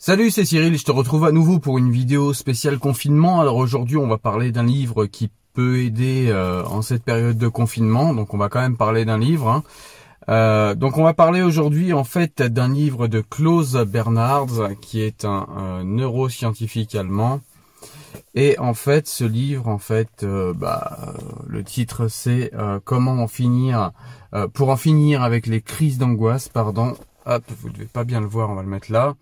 Salut, c'est Cyril, je te retrouve à nouveau pour une vidéo spéciale confinement. Alors aujourd'hui, on va parler d'un livre qui peut aider euh, en cette période de confinement. Donc on va quand même parler d'un livre. Hein. Euh, donc on va parler aujourd'hui en fait d'un livre de Klaus Bernards, qui est un, neuroscientifique allemand. Et en fait, ce livre, en fait, euh, bah, le titre c'est Comment en finir, pour en finir avec les crises d'angoisse, pardon. Hop, vous devez pas bien le voir, on va le mettre là.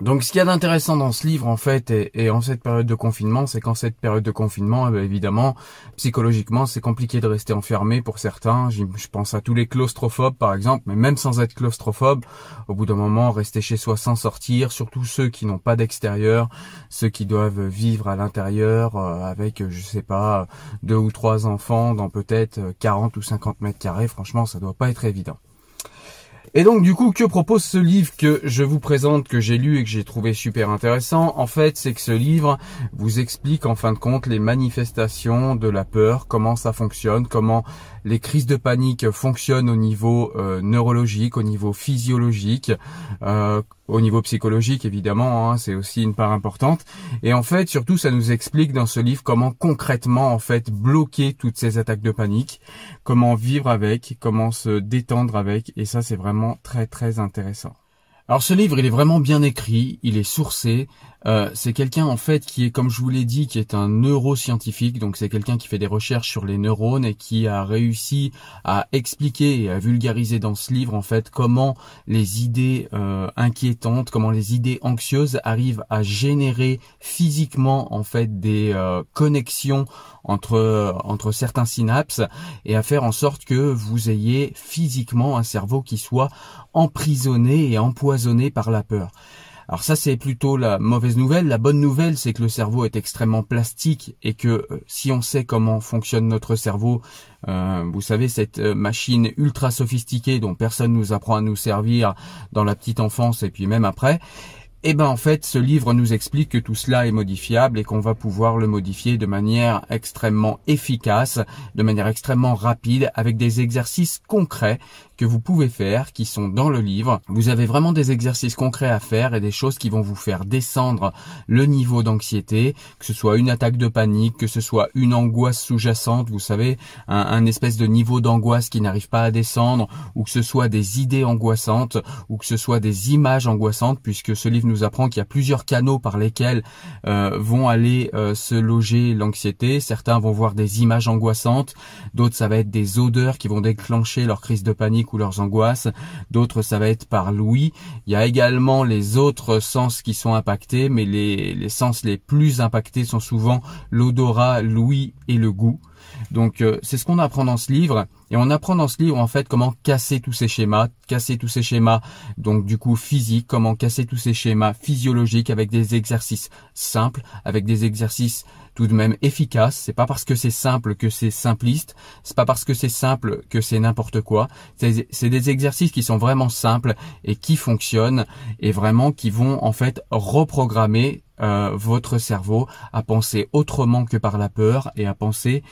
Donc ce qu'il y a d'intéressant dans ce livre en fait et, en cette période de confinement, c'est qu'en cette période de confinement, eh ben, évidemment, psychologiquement, c'est compliqué de rester enfermé pour certains. Je, pense à tous les claustrophobes par exemple, mais même sans être claustrophobe, au bout d'un moment, rester chez soi sans sortir, surtout ceux qui n'ont pas d'extérieur, ceux qui doivent vivre à l'intérieur euh, avec, je sais pas, deux ou trois enfants dans peut-être 40 ou 50 mètres carrés. Franchement, ça doit pas être évident. Et donc du coup, que propose ce livre que je vous présente, que j'ai lu et que j'ai trouvé super intéressant? En fait, c'est que ce livre vous explique en fin de compte les manifestations de la peur, comment ça fonctionne, comment les crises de panique fonctionnent au niveau euh, neurologique, au niveau physiologique, euh, au niveau psychologique évidemment, hein, c'est aussi une part importante. Et en fait, surtout, ça nous explique dans ce livre comment concrètement en fait bloquer toutes ces attaques de panique, comment vivre avec, comment se détendre avec. Et ça, c'est vraiment très très intéressant. Alors ce livre, il est vraiment bien écrit, il est sourcé. Euh, c'est quelqu'un en fait qui est, comme je vous l'ai dit, qui est un neuroscientifique. Donc c'est quelqu'un qui fait des recherches sur les neurones et qui a réussi à expliquer et à vulgariser dans ce livre en fait comment les idées euh, inquiétantes, comment les idées anxieuses arrivent à générer physiquement en fait des euh, connexions entre entre certains synapses et à faire en sorte que vous ayez physiquement un cerveau qui soit emprisonné et empoisonné par la peur. Alors ça c'est plutôt la mauvaise nouvelle. La bonne nouvelle c'est que le cerveau est extrêmement plastique et que euh, si on sait comment fonctionne notre cerveau, euh, vous savez cette euh, machine ultra sophistiquée dont personne nous apprend à nous servir dans la petite enfance et puis même après, eh ben en fait, ce livre nous explique que tout cela est modifiable et qu'on va pouvoir le modifier de manière extrêmement efficace, de manière extrêmement rapide, avec des exercices concrets que vous pouvez faire, qui sont dans le livre. Vous avez vraiment des exercices concrets à faire et des choses qui vont vous faire descendre le niveau d'anxiété, que ce soit une attaque de panique, que ce soit une angoisse sous-jacente, vous savez, un, espèce de niveau d'angoisse qui n'arrive pas à descendre, ou que ce soit des idées angoissantes, ou que ce soit des images angoissantes, puisque ce livre nous apprend qu'il y a plusieurs canaux par lesquels euh, vont aller euh, se loger l'anxiété. Certains vont voir des images angoissantes, d'autres ça va être des odeurs qui vont déclencher leur crise de panique ou leurs angoisses. D'autres, ça va être par l'ouïe. Il y a également les autres sens qui sont impactés, mais les, les sens les plus impactés sont souvent l'odorat, l'ouïe et le goût. Donc euh, c'est ce qu'on apprend dans ce livre et on apprend dans ce livre en fait comment casser tous ces schémas, casser tous ces schémas donc du coup physique, comment casser tous ces schémas physiologiques avec des exercices simples, avec des exercices tout de même efficaces. C'est pas parce que c'est simple que c'est simpliste, c'est pas parce que c'est simple que c'est n'importe quoi. C'est des exercices qui sont vraiment simples et qui fonctionnent et vraiment qui vont en fait reprogrammer euh, votre cerveau à penser autrement que par la peur et à penser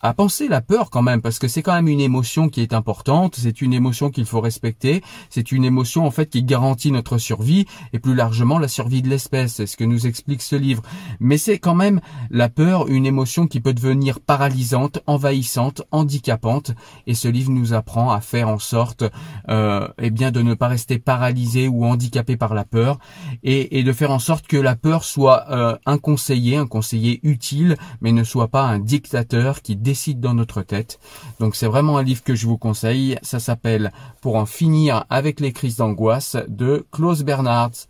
à penser la peur quand même, parce que c'est quand même une émotion qui est importante, c'est une émotion qu'il faut respecter, c'est une émotion en fait qui garantit notre survie et plus largement la survie de l'espèce, c'est ce que nous explique ce livre. Mais c'est quand même la peur, une émotion qui peut devenir paralysante, envahissante, handicapante, et ce livre nous apprend à faire en sorte euh, eh bien de ne pas rester paralysé ou handicapé par la peur, et, de faire en sorte que la peur soit euh, un conseiller, un conseiller utile, mais ne soit pas un dictateur qui dans notre tête. Donc c'est vraiment un livre que je vous conseille. Ça s'appelle Pour en finir avec les crises d'angoisse de Klaus Bernhardt.